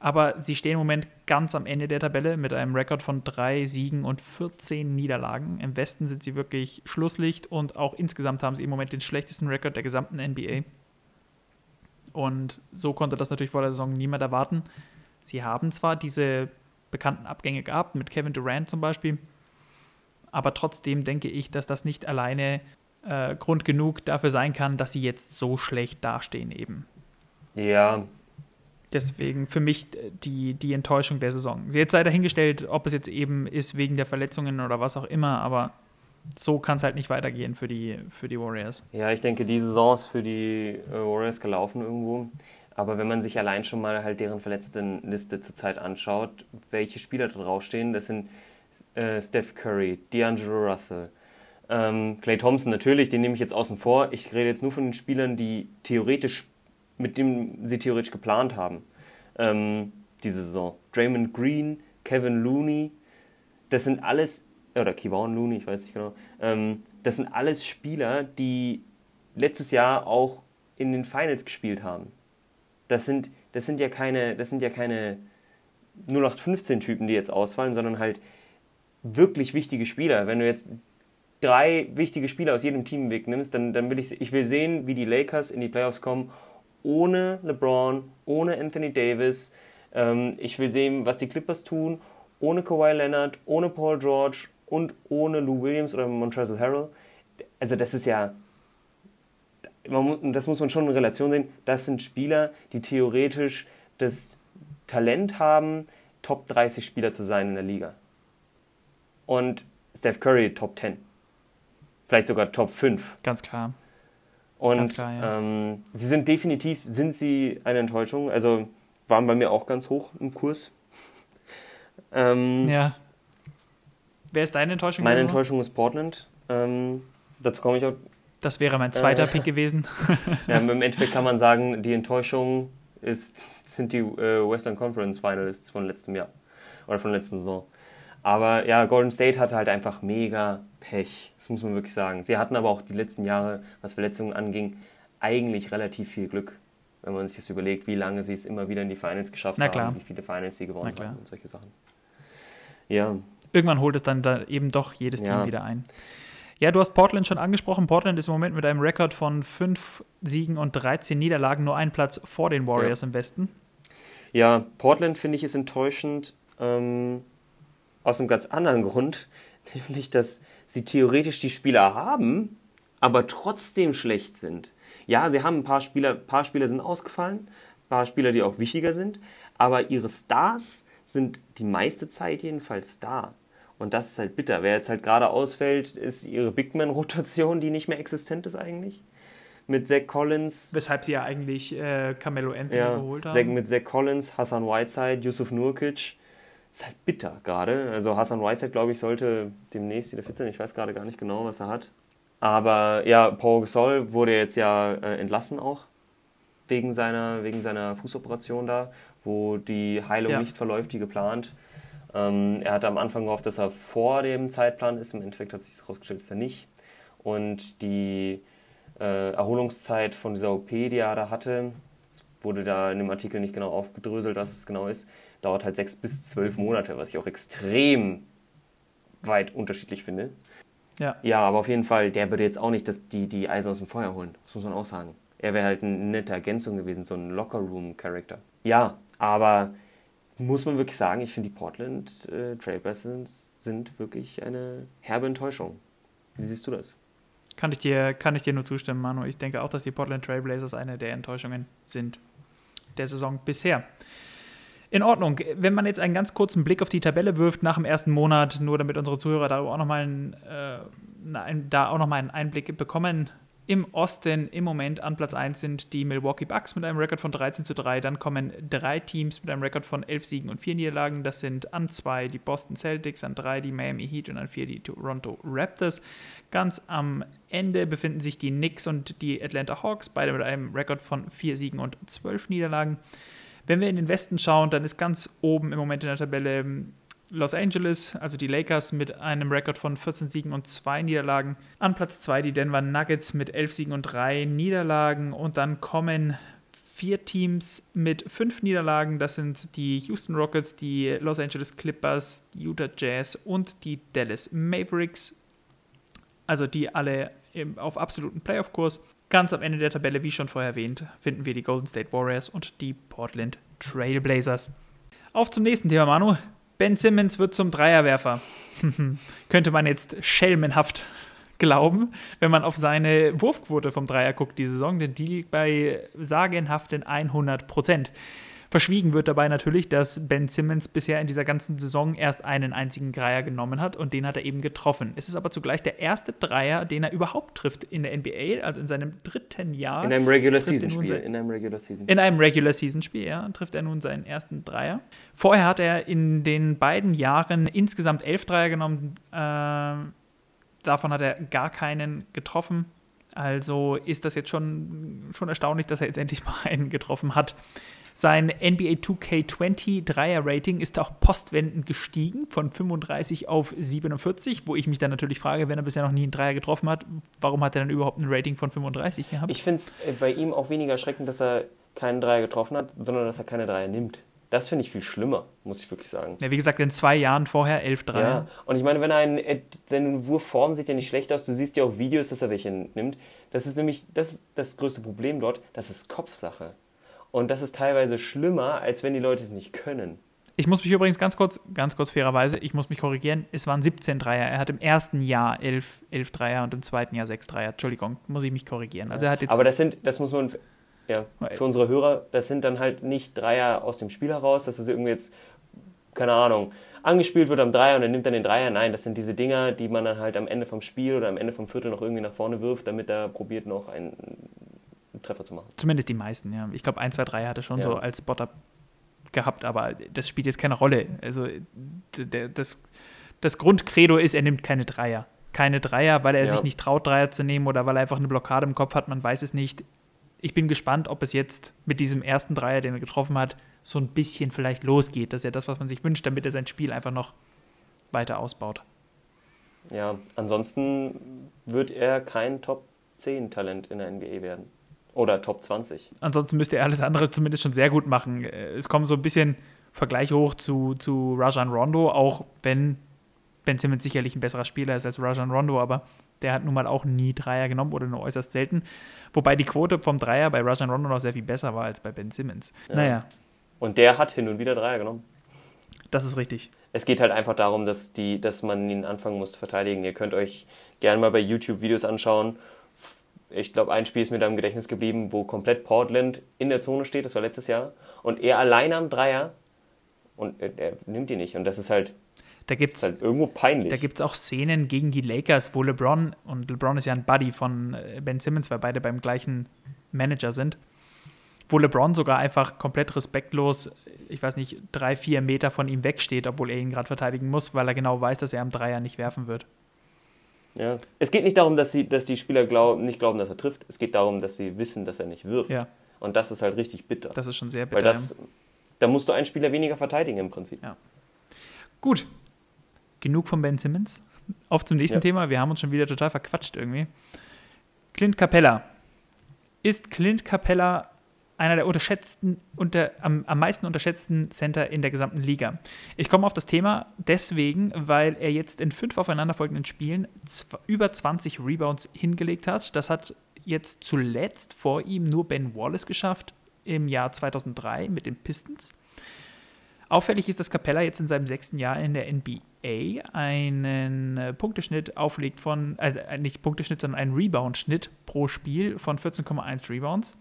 Speaker 1: Aber sie stehen im Moment ganz am Ende der Tabelle mit einem Rekord von drei Siegen und 14 Niederlagen. Im Westen sind sie wirklich Schlusslicht und auch insgesamt haben sie im Moment den schlechtesten Rekord der gesamten NBA. Und so konnte das natürlich vor der Saison niemand erwarten. Sie haben zwar diese bekannten Abgänge gehabt, mit Kevin Durant zum Beispiel. Aber trotzdem denke ich, dass das nicht alleine äh, Grund genug dafür sein kann, dass sie jetzt so schlecht dastehen eben.
Speaker 2: Ja.
Speaker 1: Deswegen für mich die, die Enttäuschung der Saison. Jetzt sei dahingestellt, ob es jetzt eben ist wegen der Verletzungen oder was auch immer, aber so kann es halt nicht weitergehen für die, für die Warriors.
Speaker 2: Ja, ich denke, die Saison ist für die äh, Warriors gelaufen irgendwo. Aber wenn man sich allein schon mal halt deren Verletztenliste zurzeit anschaut, welche Spieler da draufstehen, das sind äh, Steph Curry, D'Angelo Russell, ähm, Clay Thompson natürlich, den nehme ich jetzt außen vor. Ich rede jetzt nur von den Spielern, die theoretisch, mit dem sie theoretisch geplant haben, ähm, diese Saison. Draymond Green, Kevin Looney, das sind alles, oder Kevon Looney, ich weiß nicht genau, ähm, das sind alles Spieler, die letztes Jahr auch in den Finals gespielt haben das sind, das sind ja keine, das sind ja keine 0815-Typen, die jetzt ausfallen, sondern halt wirklich wichtige Spieler. Wenn du jetzt drei wichtige Spieler aus jedem Team wegnimmst, dann, dann will ich, ich will sehen, wie die Lakers in die Playoffs kommen, ohne LeBron, ohne Anthony Davis. Ähm, ich will sehen, was die Clippers tun, ohne Kawhi Leonard, ohne Paul George und ohne Lou Williams oder Montrezl Harrell. Also das ist ja, man, das muss man schon in Relation sehen, das sind Spieler, die theoretisch das Talent haben, Top 30 Spieler zu sein in der Liga. Und Steph Curry Top 10. Vielleicht sogar Top 5.
Speaker 1: Ganz klar.
Speaker 2: Und klar, ja. ähm, sie sind definitiv, sind sie eine Enttäuschung. Also waren bei mir auch ganz hoch im Kurs.
Speaker 1: ähm, ja. Wer ist deine Enttäuschung?
Speaker 2: Meine Enttäuschung ist Portland. Ähm, dazu komme ich auch
Speaker 1: das wäre mein zweiter äh, Pick gewesen.
Speaker 2: ja, im Endeffekt kann man sagen, die Enttäuschung ist, sind die äh, Western Conference Finalists von letztem Jahr oder von letzter Saison. Aber ja, Golden State hatte halt einfach mega Pech. Das muss man wirklich sagen. Sie hatten aber auch die letzten Jahre, was Verletzungen anging, eigentlich relativ viel Glück. Wenn man sich das überlegt, wie lange sie es immer wieder in die Finals geschafft haben, wie viele Finals sie gewonnen haben und solche Sachen.
Speaker 1: Ja. Irgendwann holt es dann da eben doch jedes ja. Team wieder ein. Ja, du hast Portland schon angesprochen. Portland ist im Moment mit einem Rekord von 5 Siegen und 13 Niederlagen nur einen Platz vor den Warriors ja. im Westen.
Speaker 2: Ja, Portland finde ich ist enttäuschend ähm, aus einem ganz anderen Grund, nämlich dass sie theoretisch die Spieler haben, aber trotzdem schlecht sind. Ja, sie haben ein paar Spieler, paar Spieler sind ausgefallen, ein paar Spieler, die auch wichtiger sind, aber ihre Stars sind die meiste Zeit jedenfalls da. Und das ist halt bitter. Wer jetzt halt gerade ausfällt, ist ihre Bigman-Rotation, die nicht mehr existent ist eigentlich. Mit Zach Collins.
Speaker 1: Weshalb sie ja eigentlich äh, Carmelo Anthony
Speaker 2: ja, geholt haben. Mit Zach Collins, Hassan Whiteside, Yusuf Nurkic. Ist halt bitter gerade. Also Hassan Whiteside, glaube ich, sollte demnächst wieder fit sein. Ich weiß gerade gar nicht genau, was er hat. Aber ja, Paul Gasol wurde jetzt ja äh, entlassen auch. Wegen seiner, wegen seiner Fußoperation da, wo die Heilung ja. nicht verläuft wie geplant. Ähm, er hatte am Anfang gehofft, dass er vor dem Zeitplan ist. Im Endeffekt hat sich herausgestellt, dass er nicht. Und die äh, Erholungszeit von dieser OP, die er da hatte, wurde da in dem Artikel nicht genau aufgedröselt, was es genau ist, dauert halt sechs bis zwölf Monate, was ich auch extrem weit unterschiedlich finde. Ja. ja, aber auf jeden Fall, der würde jetzt auch nicht das, die, die Eisen aus dem Feuer holen. Das muss man auch sagen. Er wäre halt eine nette Ergänzung gewesen, so ein Locker-Room-Charakter. Ja, aber muss man wirklich sagen, ich finde die Portland äh, Trailblazers sind wirklich eine herbe Enttäuschung. Wie siehst du das?
Speaker 1: Kann ich dir, kann ich dir nur zustimmen, Manu. Ich denke auch, dass die Portland Trailblazers eine der Enttäuschungen sind der Saison bisher. In Ordnung. Wenn man jetzt einen ganz kurzen Blick auf die Tabelle wirft nach dem ersten Monat, nur damit unsere Zuhörer darüber auch nochmal einen, äh, da auch nochmal einen Einblick bekommen, im Osten im Moment an Platz 1 sind die Milwaukee Bucks mit einem Rekord von 13 zu 3. Dann kommen drei Teams mit einem Rekord von 11 Siegen und 4 Niederlagen. Das sind an 2 die Boston Celtics, an 3 die Miami Heat und an 4 die Toronto Raptors. Ganz am Ende befinden sich die Knicks und die Atlanta Hawks, beide mit einem Rekord von 4 Siegen und 12 Niederlagen. Wenn wir in den Westen schauen, dann ist ganz oben im Moment in der Tabelle Los Angeles, also die Lakers mit einem Rekord von 14 Siegen und 2 Niederlagen. An Platz 2 die Denver Nuggets mit 11 Siegen und 3 Niederlagen. Und dann kommen vier Teams mit 5 Niederlagen. Das sind die Houston Rockets, die Los Angeles Clippers, die Utah Jazz und die Dallas Mavericks. Also die alle auf absoluten Playoff-Kurs. Ganz am Ende der Tabelle, wie schon vorher erwähnt, finden wir die Golden State Warriors und die Portland Trailblazers. Auf zum nächsten Thema, Manu. Ben Simmons wird zum Dreierwerfer. Könnte man jetzt schelmenhaft glauben, wenn man auf seine Wurfquote vom Dreier guckt die Saison, denn die liegt bei sagenhaften 100 Prozent. Verschwiegen wird dabei natürlich, dass Ben Simmons bisher in dieser ganzen Saison erst einen einzigen Dreier genommen hat und den hat er eben getroffen. Es ist aber zugleich der erste Dreier, den er überhaupt trifft in der NBA, also in seinem dritten Jahr.
Speaker 2: In einem Regular Season Spiel. In einem
Speaker 1: Regular Season. In einem Regular Season Spiel, ja, trifft er nun seinen ersten Dreier. Vorher hat er in den beiden Jahren insgesamt elf Dreier genommen. Äh, davon hat er gar keinen getroffen. Also ist das jetzt schon, schon erstaunlich, dass er jetzt endlich mal einen getroffen hat. Sein NBA 2K20 Dreier-Rating ist auch postwendend gestiegen von 35 auf 47, wo ich mich dann natürlich frage, wenn er bisher noch nie einen Dreier getroffen hat, warum hat er dann überhaupt ein Rating von 35 gehabt?
Speaker 2: Ich finde es äh, bei ihm auch weniger erschreckend, dass er keinen Dreier getroffen hat, sondern dass er keine Dreier nimmt. Das finde ich viel schlimmer, muss ich wirklich sagen.
Speaker 1: Ja, wie gesagt, in zwei Jahren vorher elf Dreier. Ja,
Speaker 2: und ich meine, wenn er einen, äh, seine Wurfform sieht ja nicht schlecht aus, du siehst ja auch Videos, dass er welche nimmt. Das ist nämlich, das ist das größte Problem dort, das ist Kopfsache. Und das ist teilweise schlimmer, als wenn die Leute es nicht können.
Speaker 1: Ich muss mich übrigens ganz kurz, ganz kurz fairerweise, ich muss mich korrigieren, es waren 17 Dreier. Er hat im ersten Jahr 11, 11 Dreier und im zweiten Jahr 6 Dreier. Entschuldigung, muss ich mich korrigieren. Also er hat jetzt
Speaker 2: Aber das sind, das muss man, ja, für unsere Hörer, das sind dann halt nicht Dreier aus dem Spiel heraus, dass das irgendwie jetzt, keine Ahnung, angespielt wird am Dreier und er nimmt dann den Dreier. Nein, das sind diese Dinger, die man dann halt am Ende vom Spiel oder am Ende vom Viertel noch irgendwie nach vorne wirft, damit er probiert noch einen Treffer zu machen.
Speaker 1: Zumindest die meisten, ja. Ich glaube, 1, 2, 3 hatte schon ja. so als Spotter gehabt, aber das spielt jetzt keine Rolle. Also das, das Grundcredo ist, er nimmt keine Dreier. Keine Dreier, weil er ja. sich nicht traut, Dreier zu nehmen oder weil er einfach eine Blockade im Kopf hat, man weiß es nicht. Ich bin gespannt, ob es jetzt mit diesem ersten Dreier, den er getroffen hat, so ein bisschen vielleicht losgeht. Das ist ja das, was man sich wünscht, damit er sein Spiel einfach noch weiter ausbaut.
Speaker 2: Ja, ansonsten wird er kein Top 10 Talent in der NBA werden. Oder Top 20.
Speaker 1: Ansonsten müsste er alles andere zumindest schon sehr gut machen. Es kommen so ein bisschen Vergleich hoch zu, zu Rajan Rondo, auch wenn Ben Simmons sicherlich ein besserer Spieler ist als Rajan Rondo, aber der hat nun mal auch nie Dreier genommen oder nur äußerst selten. Wobei die Quote vom Dreier bei Rajan Rondo noch sehr viel besser war als bei Ben Simmons. Ja. Naja.
Speaker 2: Und der hat hin und wieder Dreier genommen.
Speaker 1: Das ist richtig.
Speaker 2: Es geht halt einfach darum, dass, die, dass man ihn anfangen muss zu verteidigen. Ihr könnt euch gerne mal bei YouTube Videos anschauen ich glaube, ein Spiel ist mir da im Gedächtnis geblieben, wo komplett Portland in der Zone steht, das war letztes Jahr, und er alleine am Dreier und er, er nimmt die nicht. Und das ist halt,
Speaker 1: da gibt's,
Speaker 2: halt irgendwo peinlich.
Speaker 1: Da gibt es auch Szenen gegen die Lakers, wo LeBron, und LeBron ist ja ein Buddy von äh, Ben Simmons, weil beide beim gleichen Manager sind, wo LeBron sogar einfach komplett respektlos, ich weiß nicht, drei, vier Meter von ihm wegsteht, obwohl er ihn gerade verteidigen muss, weil er genau weiß, dass er am Dreier nicht werfen wird.
Speaker 2: Ja. Es geht nicht darum, dass, sie, dass die Spieler glaub, nicht glauben, dass er trifft. Es geht darum, dass sie wissen, dass er nicht wirft.
Speaker 1: Ja.
Speaker 2: Und das ist halt richtig bitter.
Speaker 1: Das ist schon sehr bitter.
Speaker 2: Weil das, da musst du einen Spieler weniger verteidigen im Prinzip.
Speaker 1: Ja. Gut. Genug von Ben Simmons. Auf zum nächsten ja. Thema. Wir haben uns schon wieder total verquatscht irgendwie. Clint Capella. Ist Clint Capella einer der unterschätzten, unter, am, am meisten unterschätzten Center in der gesamten Liga. Ich komme auf das Thema deswegen, weil er jetzt in fünf aufeinanderfolgenden Spielen über 20 Rebounds hingelegt hat. Das hat jetzt zuletzt vor ihm nur Ben Wallace geschafft im Jahr 2003 mit den Pistons. Auffällig ist, dass Capella jetzt in seinem sechsten Jahr in der NBA einen Punkteschnitt auflegt von, also äh, nicht Punkteschnitt, sondern einen Rebound-Schnitt pro Spiel von 14,1 Rebounds.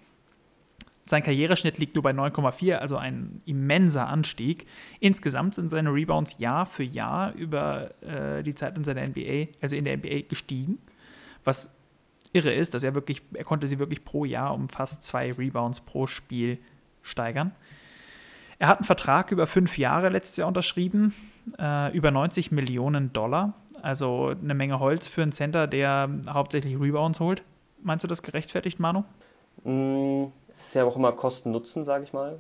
Speaker 1: Sein Karriereschnitt liegt nur bei 9,4, also ein immenser Anstieg. Insgesamt sind seine Rebounds Jahr für Jahr über äh, die Zeit in seiner NBA, also in der NBA gestiegen, was irre ist, dass er wirklich, er konnte sie wirklich pro Jahr um fast zwei Rebounds pro Spiel steigern. Er hat einen Vertrag über fünf Jahre letztes Jahr unterschrieben, äh, über 90 Millionen Dollar, also eine Menge Holz für einen Center, der hauptsächlich Rebounds holt. Meinst du das gerechtfertigt, Manu?
Speaker 2: Mm es ist ja auch immer Kosten-Nutzen, sage ich mal.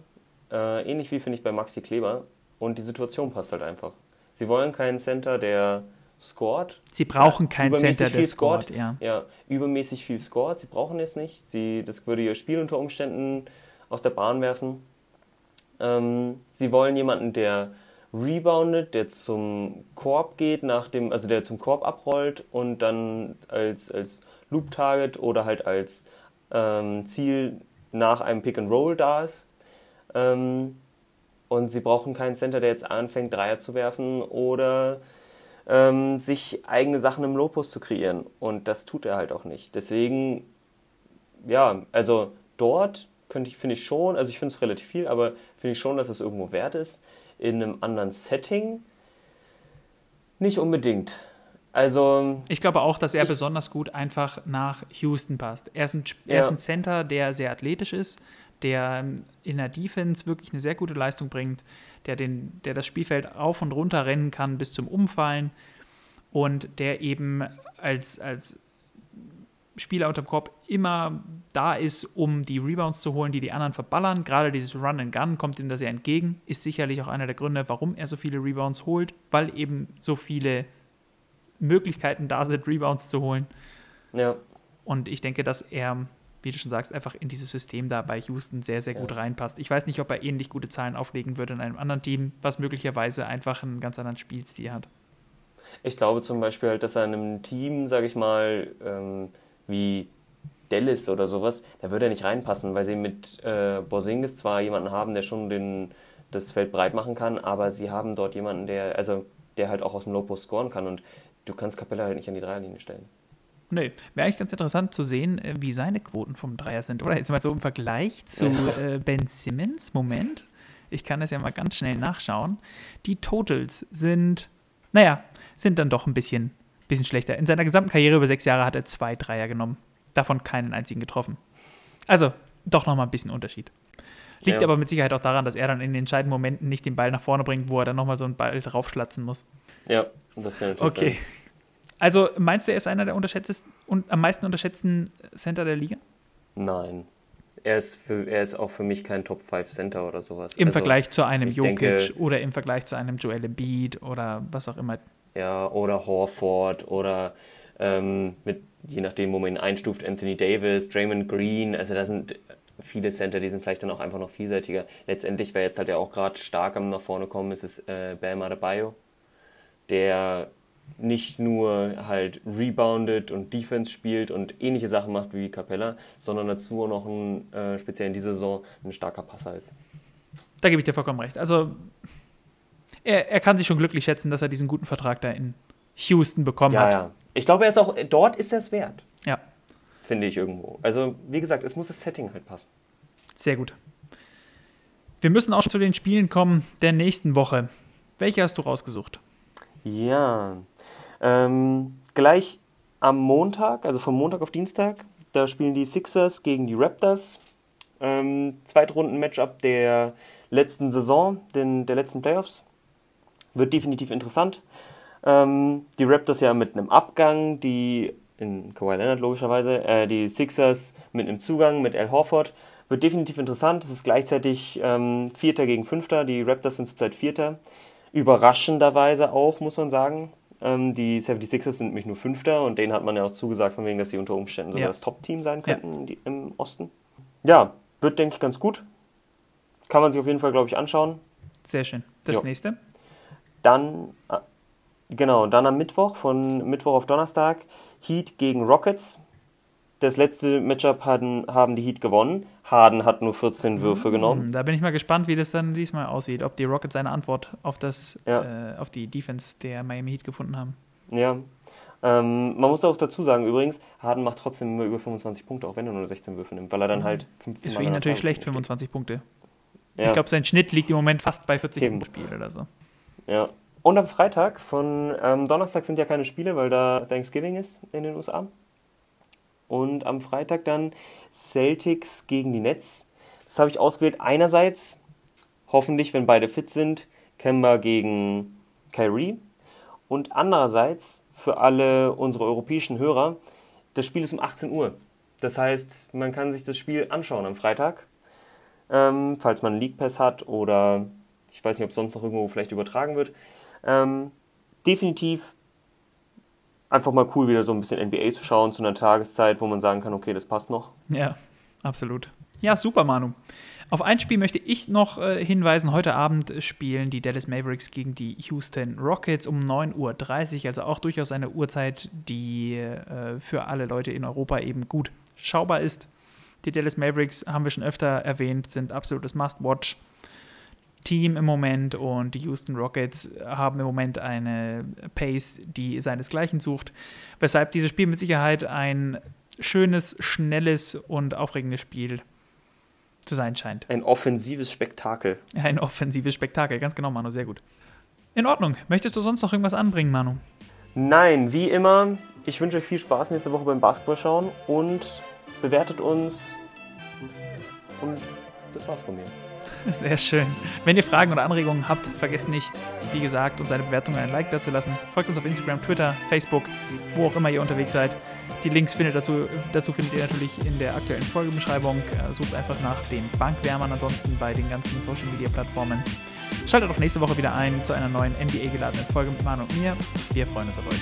Speaker 2: Äh, ähnlich wie finde ich bei Maxi Kleber. Und die Situation passt halt einfach. Sie wollen keinen Center, der scored.
Speaker 1: Sie brauchen keinen Center, der scored,
Speaker 2: ja. Ja, übermäßig viel scored. Sie brauchen es nicht. Sie, das würde ihr Spiel unter Umständen aus der Bahn werfen. Ähm, sie wollen jemanden, der reboundet, der zum Korb geht, nach dem, also der zum Korb abrollt und dann als, als Loop-Target oder halt als ähm, Ziel nach einem Pick and Roll da ist. Ähm, und sie brauchen keinen Center, der jetzt anfängt, Dreier zu werfen oder ähm, sich eigene Sachen im Lopus zu kreieren. Und das tut er halt auch nicht. Deswegen, ja, also dort könnte ich, finde ich schon, also ich finde es relativ viel, aber finde ich schon, dass es irgendwo wert ist. In einem anderen Setting nicht unbedingt. Also.
Speaker 1: Ich glaube auch, dass er besonders gut einfach nach Houston passt. Er ist, ein, er ist ein Center, der sehr athletisch ist, der in der Defense wirklich eine sehr gute Leistung bringt, der, den, der das Spielfeld auf und runter rennen kann bis zum Umfallen und der eben als, als Spieler unter dem Korb immer da ist, um die Rebounds zu holen, die die anderen verballern. Gerade dieses Run and Gun kommt ihm da sehr entgegen. Ist sicherlich auch einer der Gründe, warum er so viele Rebounds holt, weil eben so viele Möglichkeiten da sind, Rebounds zu holen.
Speaker 2: Ja.
Speaker 1: Und ich denke, dass er, wie du schon sagst, einfach in dieses System da bei Houston sehr, sehr gut ja. reinpasst. Ich weiß nicht, ob er ähnlich gute Zahlen auflegen würde in einem anderen Team, was möglicherweise einfach einen ganz anderen Spielstil hat.
Speaker 2: Ich glaube zum Beispiel halt, dass er in einem Team, sage ich mal, ähm, wie Dallas oder sowas, da würde er nicht reinpassen, weil sie mit äh, Borsingis zwar jemanden haben, der schon den, das Feld breit machen kann, aber sie haben dort jemanden, der, also der halt auch aus dem Low Post scoren kann und du kannst Capella halt nicht an die Dreierlinie stellen.
Speaker 1: Nee, wäre eigentlich ganz interessant zu sehen, äh, wie seine Quoten vom Dreier sind. Oder jetzt mal so im Vergleich zu äh, Ben Simmons. Moment, ich kann das ja mal ganz schnell nachschauen. Die Totals sind, naja, sind dann doch ein bisschen, bisschen schlechter. In seiner gesamten Karriere über sechs Jahre hat er zwei Dreier genommen. Davon keinen einzigen getroffen. Also, doch nochmal ein bisschen Unterschied. Liegt ja. aber mit Sicherheit auch daran, dass er dann in den entscheidenden Momenten nicht den Ball nach vorne bringt, wo er dann nochmal so einen Ball draufschlatzen muss.
Speaker 2: Ja, das kann natürlich
Speaker 1: Okay. Sein. Also meinst du, er ist einer der unterschätztesten und am meisten unterschätzten Center der Liga?
Speaker 2: Nein. Er ist, für, er ist auch für mich kein Top 5 Center oder sowas.
Speaker 1: Im also, Vergleich zu einem Jokic denke, oder im Vergleich zu einem Joel Embiid oder was auch immer.
Speaker 2: Ja, oder Horford oder ähm, mit, je nachdem, wo man ihn einstuft, Anthony Davis, Draymond Green. Also da sind viele Center, die sind vielleicht dann auch einfach noch vielseitiger. Letztendlich, wer jetzt halt ja auch gerade stark am nach vorne kommen ist, ist äh, Bam Adebayo der nicht nur halt reboundet und Defense spielt und ähnliche Sachen macht wie Capella, sondern dazu noch ein, äh, speziell in dieser Saison ein starker Passer ist.
Speaker 1: Da gebe ich dir vollkommen recht. Also er, er kann sich schon glücklich schätzen, dass er diesen guten Vertrag da in Houston bekommen
Speaker 2: ja,
Speaker 1: hat.
Speaker 2: Ja, ich glaube, er ist auch dort ist er es wert.
Speaker 1: Ja.
Speaker 2: Finde ich irgendwo. Also, wie gesagt, es muss das Setting halt passen.
Speaker 1: Sehr gut. Wir müssen auch zu den Spielen kommen der nächsten Woche. Welche hast du rausgesucht?
Speaker 2: Ja, ähm, gleich am Montag, also vom Montag auf Dienstag, da spielen die Sixers gegen die Raptors. Ähm, Zweitrunden-Matchup der letzten Saison, den, der letzten Playoffs. Wird definitiv interessant. Ähm, die Raptors ja mit einem Abgang, die in Kawhi Leonard logischerweise, äh, die Sixers mit einem Zugang mit Al Horford. Wird definitiv interessant. Es ist gleichzeitig ähm, Vierter gegen Fünfter. Die Raptors sind zurzeit Vierter. Überraschenderweise auch, muss man sagen. Ähm, die 76ers sind nämlich nur Fünfter und denen hat man ja auch zugesagt, von wegen, dass sie unter Umständen sogar ja. das Top-Team sein könnten ja. im Osten. Ja, wird, denke ich, ganz gut. Kann man sich auf jeden Fall, glaube ich, anschauen.
Speaker 1: Sehr schön. Das jo. nächste?
Speaker 2: Dann, äh, genau, dann am Mittwoch, von Mittwoch auf Donnerstag, Heat gegen Rockets. Das letzte Matchup hatten, haben die Heat gewonnen. Harden hat nur 14 Würfe genommen.
Speaker 1: Da bin ich mal gespannt, wie das dann diesmal aussieht. Ob die Rockets eine Antwort auf, das, ja. äh, auf die Defense der Miami Heat gefunden haben.
Speaker 2: Ja. Ähm, man muss auch dazu sagen, übrigens, Harden macht trotzdem immer über 25 Punkte, auch wenn er nur 16 Würfe nimmt, weil er dann mhm. halt
Speaker 1: 15 Ist für ihn natürlich schlecht, 25 Punkte. Ja. Ich glaube, sein Schnitt liegt im Moment fast bei 40 Eben. Spiel oder so.
Speaker 2: Ja. Und am Freitag, von ähm, Donnerstag sind ja keine Spiele, weil da Thanksgiving ist in den USA. Und am Freitag dann Celtics gegen die Nets. Das habe ich ausgewählt. Einerseits, hoffentlich, wenn beide fit sind, Kemba gegen Kyrie. Und andererseits, für alle unsere europäischen Hörer, das Spiel ist um 18 Uhr. Das heißt, man kann sich das Spiel anschauen am Freitag, ähm, falls man einen League Pass hat oder ich weiß nicht, ob es sonst noch irgendwo vielleicht übertragen wird. Ähm, definitiv einfach mal cool, wieder so ein bisschen NBA zu schauen zu einer Tageszeit, wo man sagen kann, okay, das passt noch.
Speaker 1: Ja, absolut. Ja, super, Manu. Auf ein Spiel möchte ich noch äh, hinweisen. Heute Abend spielen die Dallas Mavericks gegen die Houston Rockets um 9.30 Uhr. Also auch durchaus eine Uhrzeit, die äh, für alle Leute in Europa eben gut schaubar ist. Die Dallas Mavericks, haben wir schon öfter erwähnt, sind absolutes Must-Watch. Team im Moment und die Houston Rockets haben im Moment eine Pace, die seinesgleichen sucht, weshalb dieses Spiel mit Sicherheit ein schönes, schnelles und aufregendes Spiel zu sein scheint.
Speaker 2: Ein offensives Spektakel.
Speaker 1: Ein offensives Spektakel, ganz genau, Manu, sehr gut. In Ordnung. Möchtest du sonst noch irgendwas anbringen, Manu?
Speaker 2: Nein, wie immer, ich wünsche euch viel Spaß nächste Woche beim Basketball schauen und bewertet uns. Und das war's von mir.
Speaker 1: Sehr schön. Wenn ihr Fragen oder Anregungen habt, vergesst nicht, wie gesagt, uns eine Bewertung ein Like dazu lassen. Folgt uns auf Instagram, Twitter, Facebook, wo auch immer ihr unterwegs seid. Die Links findet dazu, dazu findet ihr natürlich in der aktuellen Folgebeschreibung. Äh, sucht einfach nach den Bankwärmern ansonsten bei den ganzen Social Media Plattformen. Schaltet auch nächste Woche wieder ein zu einer neuen NBA geladenen Folge mit Manu und mir. Wir freuen uns auf euch.